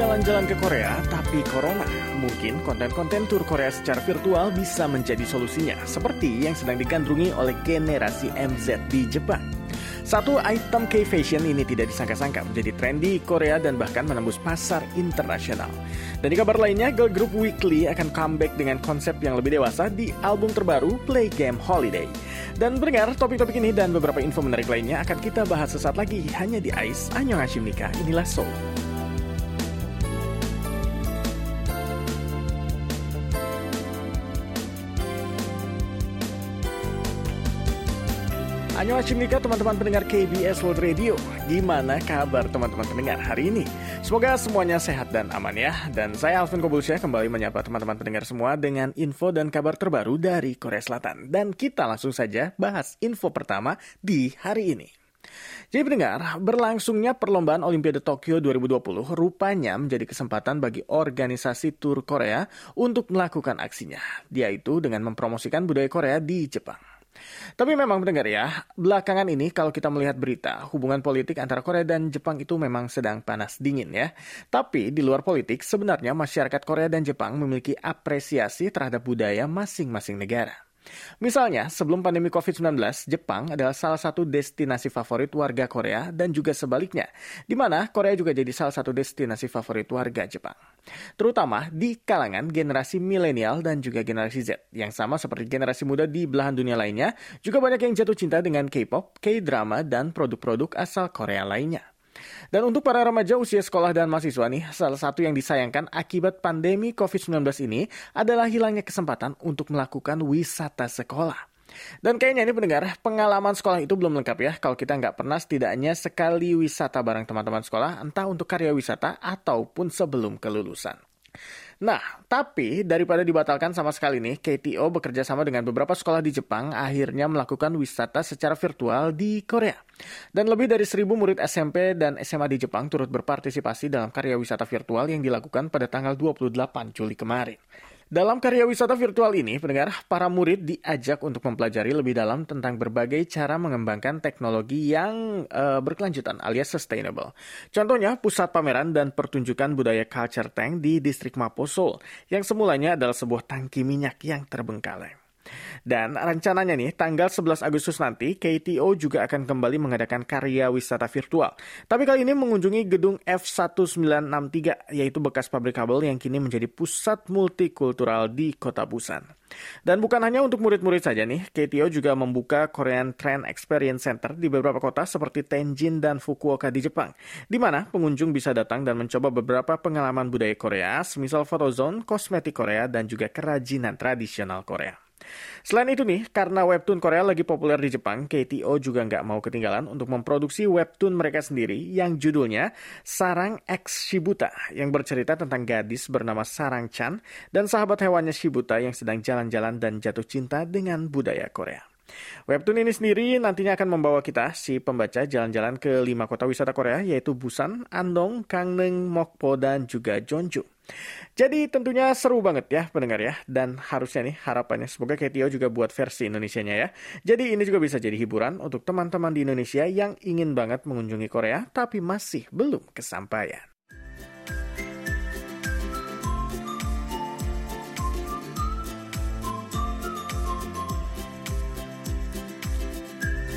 Jalan-jalan ke Korea tapi corona? Mungkin konten-konten tur Korea secara virtual bisa menjadi solusinya, seperti yang sedang digandrungi oleh generasi MZ di Jepang. Satu item K-fashion ini tidak disangka-sangka menjadi tren di Korea dan bahkan menembus pasar internasional. Dan di kabar lainnya, girl group Weekly akan comeback dengan konsep yang lebih dewasa di album terbaru Play Game Holiday. Dan pendengar, topik-topik ini dan beberapa info menarik lainnya akan kita bahas sesaat lagi hanya di AIS Annyeonghaseyo Nika. Inilah Soul. Annyeonghaseyo teman-teman pendengar KBS World Radio Gimana kabar teman-teman pendengar hari ini? Semoga semuanya sehat dan aman ya Dan saya Alvin Kobulsyah kembali menyapa teman-teman pendengar semua Dengan info dan kabar terbaru dari Korea Selatan Dan kita langsung saja bahas info pertama di hari ini jadi pendengar, berlangsungnya perlombaan Olimpiade Tokyo 2020 rupanya menjadi kesempatan bagi organisasi tur Korea untuk melakukan aksinya, yaitu dengan mempromosikan budaya Korea di Jepang. Tapi memang mendengar ya, belakangan ini kalau kita melihat berita, hubungan politik antara Korea dan Jepang itu memang sedang panas dingin ya. Tapi di luar politik, sebenarnya masyarakat Korea dan Jepang memiliki apresiasi terhadap budaya masing-masing negara. Misalnya, sebelum pandemi COVID-19, Jepang adalah salah satu destinasi favorit warga Korea dan juga sebaliknya, di mana Korea juga jadi salah satu destinasi favorit warga Jepang. Terutama di kalangan generasi milenial dan juga generasi Z, yang sama seperti generasi muda di belahan dunia lainnya, juga banyak yang jatuh cinta dengan K-pop, K-drama, dan produk-produk asal Korea lainnya. Dan untuk para remaja usia sekolah dan mahasiswa nih, salah satu yang disayangkan akibat pandemi COVID-19 ini adalah hilangnya kesempatan untuk melakukan wisata sekolah. Dan kayaknya ini pendengar, pengalaman sekolah itu belum lengkap ya kalau kita nggak pernah setidaknya sekali wisata bareng teman-teman sekolah, entah untuk karya wisata ataupun sebelum kelulusan. Nah, tapi daripada dibatalkan sama sekali nih, KTO bekerja sama dengan beberapa sekolah di Jepang akhirnya melakukan wisata secara virtual di Korea. Dan lebih dari seribu murid SMP dan SMA di Jepang turut berpartisipasi dalam karya wisata virtual yang dilakukan pada tanggal 28 Juli kemarin. Dalam karya wisata virtual ini, pendengar, para murid diajak untuk mempelajari lebih dalam tentang berbagai cara mengembangkan teknologi yang uh, berkelanjutan alias sustainable. Contohnya, pusat pameran dan pertunjukan budaya Culture Tank di distrik Maposol, yang semulanya adalah sebuah tangki minyak yang terbengkalai. Dan rencananya nih, tanggal 11 Agustus nanti, KTO juga akan kembali mengadakan karya wisata virtual. Tapi kali ini mengunjungi gedung F1963, yaitu bekas pabrik kabel yang kini menjadi pusat multikultural di kota Busan. Dan bukan hanya untuk murid-murid saja nih, KTO juga membuka Korean Trend Experience Center di beberapa kota seperti Tenjin dan Fukuoka di Jepang, di mana pengunjung bisa datang dan mencoba beberapa pengalaman budaya Korea, semisal photozone, kosmetik Korea, dan juga kerajinan tradisional Korea. Selain itu nih, karena webtoon Korea lagi populer di Jepang, KTO juga nggak mau ketinggalan untuk memproduksi webtoon mereka sendiri yang judulnya Sarang X Shibuta, yang bercerita tentang gadis bernama Sarang Chan dan sahabat hewannya Shibuta yang sedang jalan-jalan dan jatuh cinta dengan budaya Korea. Webtoon ini sendiri nantinya akan membawa kita, si pembaca, jalan-jalan ke lima kota wisata Korea, yaitu Busan, Andong, Gangneung, Mokpo, dan juga Jeonju. Jadi tentunya seru banget ya pendengar ya. Dan harusnya nih harapannya semoga KTO juga buat versi Indonesia-nya ya. Jadi ini juga bisa jadi hiburan untuk teman-teman di Indonesia yang ingin banget mengunjungi Korea tapi masih belum kesampaian.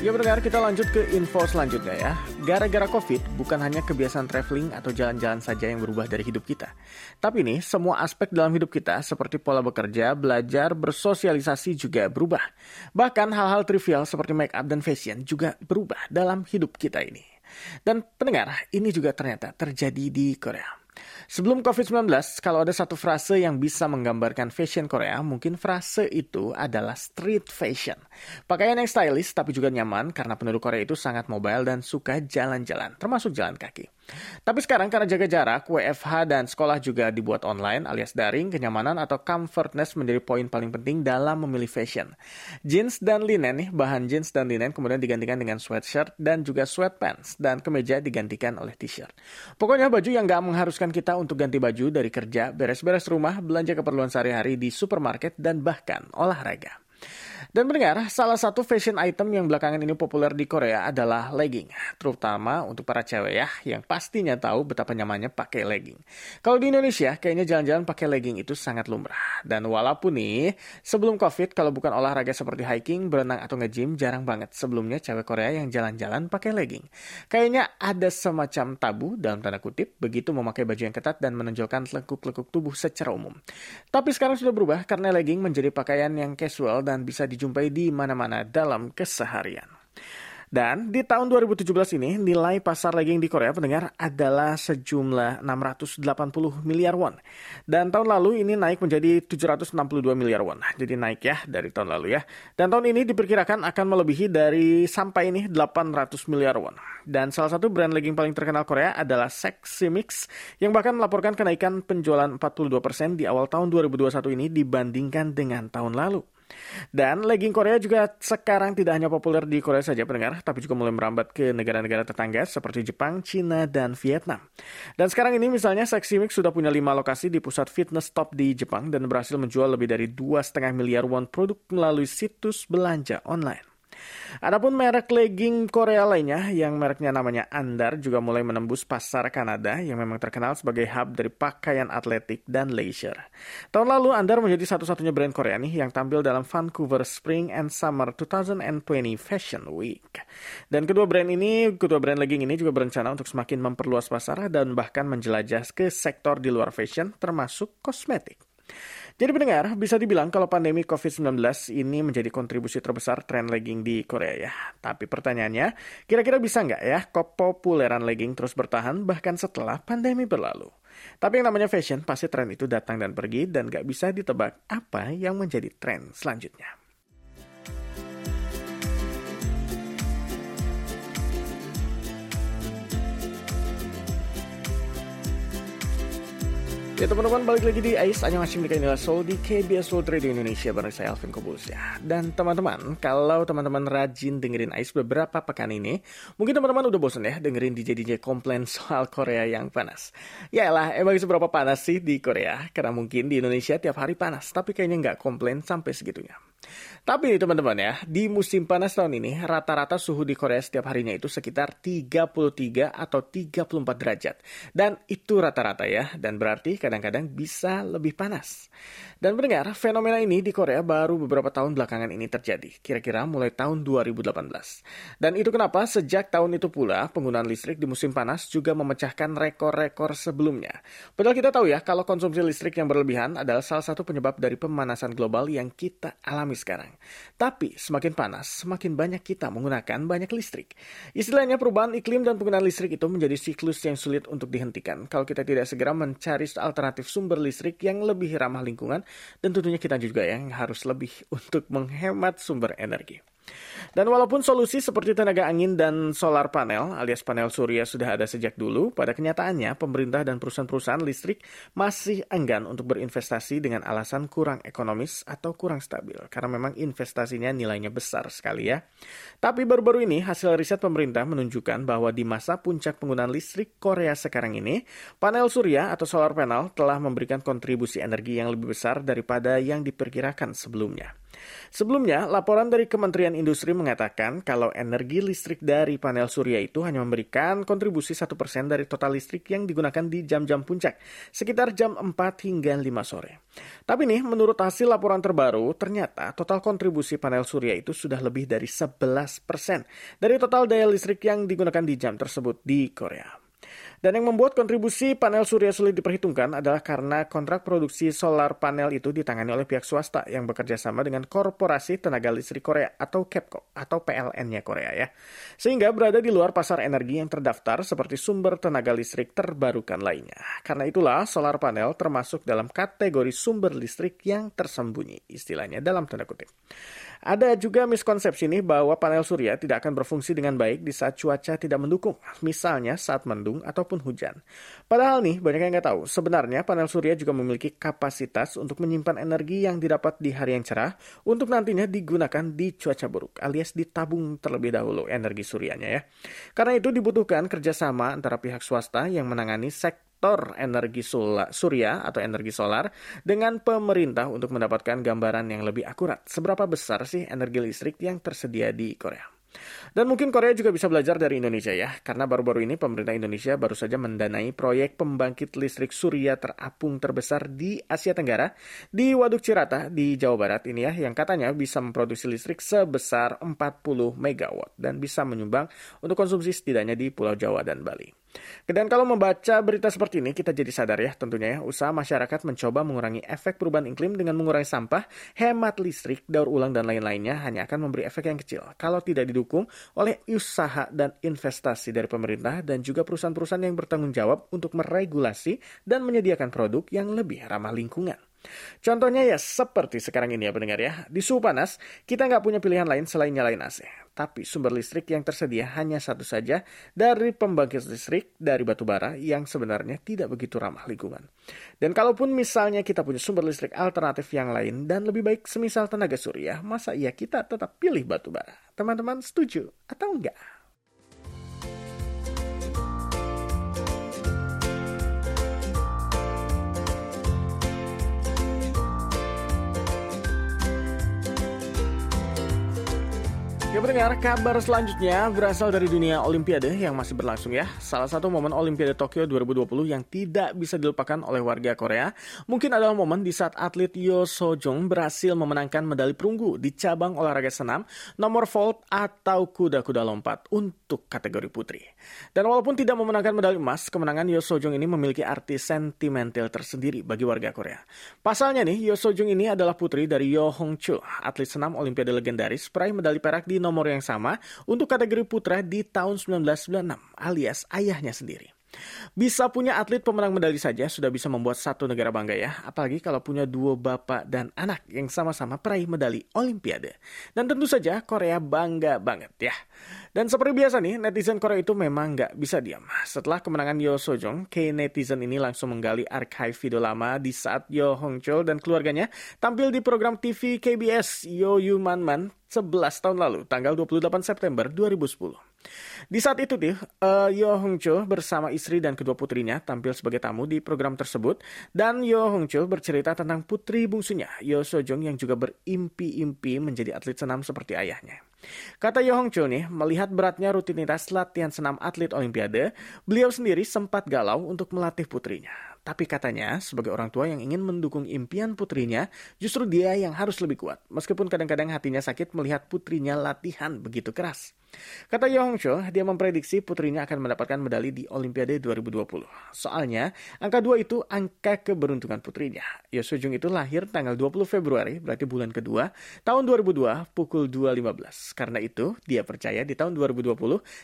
Ya pendengar, kita lanjut ke info selanjutnya ya. Gara-gara COVID, bukan hanya kebiasaan traveling atau jalan-jalan saja yang berubah dari hidup kita. Tapi nih, semua aspek dalam hidup kita seperti pola bekerja, belajar, bersosialisasi juga berubah. Bahkan hal-hal trivial seperti make up dan fashion juga berubah dalam hidup kita ini. Dan pendengar, ini juga ternyata terjadi di Korea. Sebelum COVID-19, kalau ada satu frase yang bisa menggambarkan fashion Korea, mungkin frase itu adalah street fashion. Pakaian yang stylish tapi juga nyaman karena penduduk Korea itu sangat mobile dan suka jalan-jalan, termasuk jalan kaki. Tapi sekarang karena jaga jarak, WFH dan sekolah juga dibuat online alias daring, kenyamanan atau comfortness menjadi poin paling penting dalam memilih fashion. Jeans dan linen nih, bahan jeans dan linen kemudian digantikan dengan sweatshirt dan juga sweatpants dan kemeja digantikan oleh t-shirt. Pokoknya baju yang gak mengharuskan kita untuk ganti baju dari kerja, beres-beres rumah, belanja keperluan sehari-hari di supermarket dan bahkan olahraga. Dan mendengar, salah satu fashion item yang belakangan ini populer di Korea adalah legging. Terutama untuk para cewek ya, yang pastinya tahu betapa nyamannya pakai legging. Kalau di Indonesia, kayaknya jalan-jalan pakai legging itu sangat lumrah. Dan walaupun nih, sebelum COVID, kalau bukan olahraga seperti hiking, berenang, atau nge-gym, jarang banget sebelumnya cewek Korea yang jalan-jalan pakai legging. Kayaknya ada semacam tabu, dalam tanda kutip, begitu memakai baju yang ketat dan menonjolkan lekuk-lekuk tubuh secara umum. Tapi sekarang sudah berubah karena legging menjadi pakaian yang casual dan bisa dijual dijumpai di mana-mana dalam keseharian. Dan di tahun 2017 ini, nilai pasar legging di Korea pendengar adalah sejumlah 680 miliar won. Dan tahun lalu ini naik menjadi 762 miliar won. Jadi naik ya dari tahun lalu ya. Dan tahun ini diperkirakan akan melebihi dari sampai ini 800 miliar won. Dan salah satu brand legging paling terkenal Korea adalah Sexy Mix yang bahkan melaporkan kenaikan penjualan 42% di awal tahun 2021 ini dibandingkan dengan tahun lalu. Dan legging Korea juga sekarang tidak hanya populer di Korea saja pendengar, tapi juga mulai merambat ke negara-negara tetangga seperti Jepang, Cina, dan Vietnam. Dan sekarang ini misalnya Sexy Mix sudah punya lima lokasi di pusat fitness top di Jepang dan berhasil menjual lebih dari 2,5 miliar won produk melalui situs belanja online. Adapun merek legging Korea lainnya yang mereknya namanya Andar juga mulai menembus pasar Kanada yang memang terkenal sebagai hub dari pakaian atletik dan leisure. Tahun lalu Andar menjadi satu-satunya brand Korea nih yang tampil dalam Vancouver Spring and Summer 2020 Fashion Week. Dan kedua brand ini, kedua brand legging ini juga berencana untuk semakin memperluas pasar dan bahkan menjelajah ke sektor di luar fashion termasuk kosmetik. Jadi pendengar, bisa dibilang kalau pandemi COVID-19 ini menjadi kontribusi terbesar tren legging di Korea ya. Tapi pertanyaannya, kira-kira bisa nggak ya kepopuleran legging terus bertahan bahkan setelah pandemi berlalu? Tapi yang namanya fashion, pasti tren itu datang dan pergi dan nggak bisa ditebak apa yang menjadi tren selanjutnya. Ya teman-teman balik lagi di AIS. Annyeonghaseyo Mika inilah Soul di KBS World Radio Indonesia bareng saya Alvin Kobus ya. Dan teman-teman kalau teman-teman rajin dengerin AIS beberapa pekan ini Mungkin teman-teman udah bosan ya dengerin DJ-DJ komplain soal Korea yang panas. Ya lah emang seberapa panas sih di Korea? Karena mungkin di Indonesia tiap hari panas Tapi kayaknya nggak komplain sampai segitunya tapi teman-teman ya, di musim panas tahun ini, rata-rata suhu di Korea setiap harinya itu sekitar 33 atau 34 derajat. Dan itu rata-rata ya, dan berarti kadang-kadang bisa lebih panas. Dan mendengar, fenomena ini di Korea baru beberapa tahun belakangan ini terjadi, kira-kira mulai tahun 2018. Dan itu kenapa sejak tahun itu pula, penggunaan listrik di musim panas juga memecahkan rekor-rekor sebelumnya. Padahal kita tahu ya, kalau konsumsi listrik yang berlebihan adalah salah satu penyebab dari pemanasan global yang kita alami sekarang. Tapi semakin panas, semakin banyak kita menggunakan banyak listrik. Istilahnya perubahan iklim dan penggunaan listrik itu menjadi siklus yang sulit untuk dihentikan kalau kita tidak segera mencari alternatif sumber listrik yang lebih ramah lingkungan dan tentunya kita juga yang harus lebih untuk menghemat sumber energi. Dan walaupun solusi seperti tenaga angin dan solar panel alias panel surya sudah ada sejak dulu, pada kenyataannya pemerintah dan perusahaan-perusahaan listrik masih enggan untuk berinvestasi dengan alasan kurang ekonomis atau kurang stabil karena memang investasinya nilainya besar sekali ya. Tapi baru-baru ini hasil riset pemerintah menunjukkan bahwa di masa puncak penggunaan listrik Korea sekarang ini, panel surya atau solar panel telah memberikan kontribusi energi yang lebih besar daripada yang diperkirakan sebelumnya. Sebelumnya, laporan dari Kementerian Industri mengatakan kalau energi listrik dari panel surya itu hanya memberikan kontribusi 1% dari total listrik yang digunakan di jam-jam puncak, sekitar jam 4 hingga 5 sore. Tapi nih, menurut hasil laporan terbaru, ternyata total kontribusi panel surya itu sudah lebih dari 11% dari total daya listrik yang digunakan di jam tersebut di Korea. Dan yang membuat kontribusi panel surya sulit diperhitungkan adalah karena kontrak produksi solar panel itu ditangani oleh pihak swasta yang bekerja sama dengan Korporasi Tenaga Listrik Korea atau KEPCO atau PLN-nya Korea ya. Sehingga berada di luar pasar energi yang terdaftar seperti sumber tenaga listrik terbarukan lainnya. Karena itulah solar panel termasuk dalam kategori sumber listrik yang tersembunyi istilahnya dalam tanda kutip. Ada juga miskonsepsi nih bahwa panel surya tidak akan berfungsi dengan baik di saat cuaca tidak mendukung, misalnya saat mendung ataupun hujan. Padahal nih, banyak yang nggak tahu, sebenarnya panel surya juga memiliki kapasitas untuk menyimpan energi yang didapat di hari yang cerah untuk nantinya digunakan di cuaca buruk, alias ditabung terlebih dahulu energi suryanya ya. Karena itu dibutuhkan kerjasama antara pihak swasta yang menangani sektor energi surya atau energi solar dengan pemerintah untuk mendapatkan gambaran yang lebih akurat. Seberapa besar sih energi listrik yang tersedia di Korea? Dan mungkin Korea juga bisa belajar dari Indonesia ya, karena baru-baru ini pemerintah Indonesia baru saja mendanai proyek pembangkit listrik surya terapung terbesar di Asia Tenggara di Waduk Cirata di Jawa Barat ini ya, yang katanya bisa memproduksi listrik sebesar 40 megawatt dan bisa menyumbang untuk konsumsi setidaknya di Pulau Jawa dan Bali. Dan kalau membaca berita seperti ini, kita jadi sadar ya tentunya ya, usaha masyarakat mencoba mengurangi efek perubahan iklim dengan mengurangi sampah, hemat listrik, daur ulang, dan lain-lainnya hanya akan memberi efek yang kecil kalau tidak didukung oleh usaha dan investasi dari pemerintah dan juga perusahaan-perusahaan yang bertanggung jawab untuk meregulasi dan menyediakan produk yang lebih ramah lingkungan. Contohnya ya seperti sekarang ini ya pendengar ya. Di suhu panas, kita nggak punya pilihan lain selain nyalain AC. Tapi sumber listrik yang tersedia hanya satu saja dari pembangkit listrik dari batu bara yang sebenarnya tidak begitu ramah lingkungan. Dan kalaupun misalnya kita punya sumber listrik alternatif yang lain dan lebih baik semisal tenaga surya, masa iya kita tetap pilih batu bara? Teman-teman setuju atau enggak? Pendengar, kabar selanjutnya berasal dari dunia Olimpiade yang masih berlangsung ya. Salah satu momen Olimpiade Tokyo 2020 yang tidak bisa dilupakan oleh warga Korea mungkin adalah momen di saat atlet Yo Sojong berhasil memenangkan medali perunggu di cabang olahraga senam nomor vault atau kuda-kuda lompat untuk kategori putri. Dan walaupun tidak memenangkan medali emas, kemenangan Yo Sojong ini memiliki arti sentimental tersendiri bagi warga Korea. Pasalnya nih, Yo Sojong ini adalah putri dari Yo Hong Chul, atlet senam Olimpiade legendaris peraih medali perak di nomor yang sama untuk kategori putra di tahun 1996 alias ayahnya sendiri. Bisa punya atlet pemenang medali saja sudah bisa membuat satu negara bangga ya. Apalagi kalau punya dua bapak dan anak yang sama-sama peraih medali Olimpiade. Dan tentu saja Korea bangga banget ya. Dan seperti biasa nih, netizen Korea itu memang nggak bisa diam. Setelah kemenangan Yo Sojong, K netizen ini langsung menggali archive video lama di saat Yo Hong Chol dan keluarganya tampil di program TV KBS Yo Yu Man Man 11 tahun lalu, tanggal 28 September 2010. Di saat itu uh, Yo Hong Cho bersama istri dan kedua putrinya tampil sebagai tamu di program tersebut dan Yo Hong Cho bercerita tentang putri bungsunya, Yo Sojong yang juga berimpi-impi menjadi atlet senam seperti ayahnya. Kata Yo Hong Cho nih, melihat beratnya rutinitas latihan senam atlet Olimpiade, beliau sendiri sempat galau untuk melatih putrinya. Tapi katanya, sebagai orang tua yang ingin mendukung impian putrinya, justru dia yang harus lebih kuat. Meskipun kadang-kadang hatinya sakit melihat putrinya latihan begitu keras. Kata Yo Hong Cho, dia memprediksi putrinya akan mendapatkan medali di Olimpiade 2020. Soalnya, angka 2 itu angka keberuntungan putrinya. Yo Sojung itu lahir tanggal 20 Februari, berarti bulan kedua, tahun 2002, pukul 2.15. Karena itu, dia percaya di tahun 2020,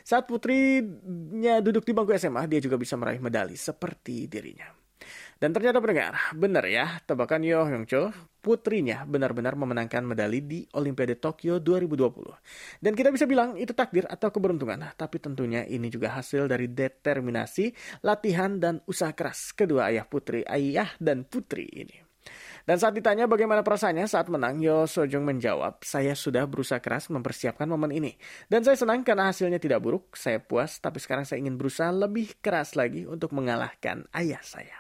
saat putrinya duduk di bangku SMA, dia juga bisa meraih medali seperti dirinya. Dan ternyata pendengar, benar ya, tebakan Yo Hyung Cho, putrinya benar-benar memenangkan medali di Olimpiade Tokyo 2020. Dan kita bisa bilang itu takdir atau keberuntungan, tapi tentunya ini juga hasil dari determinasi, latihan, dan usaha keras kedua ayah putri, ayah dan putri ini. Dan saat ditanya bagaimana perasaannya saat menang, Yo Sojong menjawab, saya sudah berusaha keras mempersiapkan momen ini. Dan saya senang karena hasilnya tidak buruk, saya puas, tapi sekarang saya ingin berusaha lebih keras lagi untuk mengalahkan ayah saya.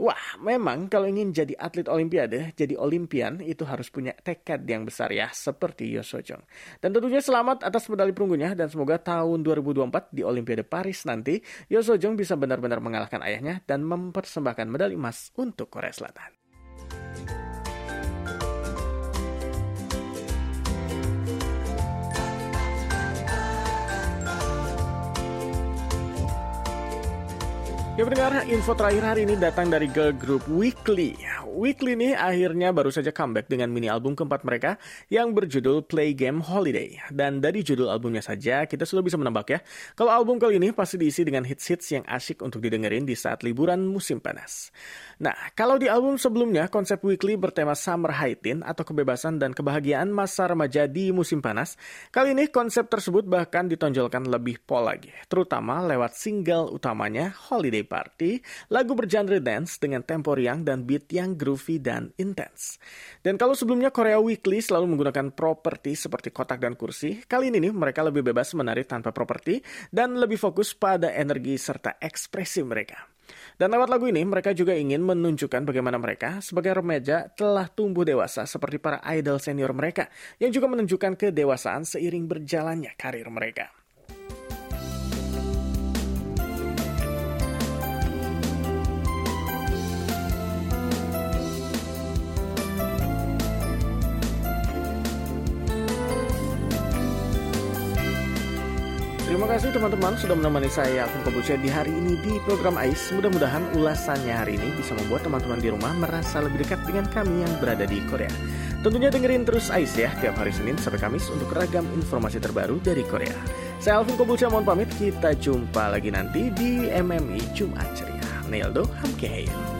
Wah, memang kalau ingin jadi atlet olimpiade, jadi olimpian, itu harus punya tekad yang besar ya, seperti Yo Sojong. Dan tentunya selamat atas medali perunggunya, dan semoga tahun 2024 di Olimpiade Paris nanti, Yo Sojong bisa benar-benar mengalahkan ayahnya dan mempersembahkan medali emas untuk Korea Selatan. Ya pendengar, info terakhir hari ini datang dari girl group Weekly. Weekly ini akhirnya baru saja comeback dengan mini album keempat mereka yang berjudul Play Game Holiday. Dan dari judul albumnya saja kita sudah bisa menebak ya, kalau album kali ini pasti diisi dengan hits-hits yang asyik untuk didengerin di saat liburan musim panas. Nah, kalau di album sebelumnya konsep Weekly bertema Summer High atau kebebasan dan kebahagiaan masa remaja di musim panas, kali ini konsep tersebut bahkan ditonjolkan lebih pol lagi, terutama lewat single utamanya Holiday Party, lagu bergenre dance dengan tempo riang dan beat yang groovy dan intens. Dan kalau sebelumnya Korea Weekly selalu menggunakan properti seperti kotak dan kursi, kali ini nih mereka lebih bebas menari tanpa properti dan lebih fokus pada energi serta ekspresi mereka. Dan lewat lagu ini mereka juga ingin menunjukkan bagaimana mereka sebagai remaja telah tumbuh dewasa seperti para idol senior mereka yang juga menunjukkan kedewasaan seiring berjalannya karir mereka. Kasih teman-teman sudah menemani saya Alvin Kobucha di hari ini di program AIS. Mudah-mudahan ulasannya hari ini bisa membuat teman-teman di rumah merasa lebih dekat dengan kami yang berada di Korea. Tentunya dengerin terus AIS ya tiap hari Senin sampai Kamis untuk ragam informasi terbaru dari Korea. Saya Alvin Kobucha mohon pamit, kita jumpa lagi nanti di MMI Jumat Ceria. Neldo Hamkehayu.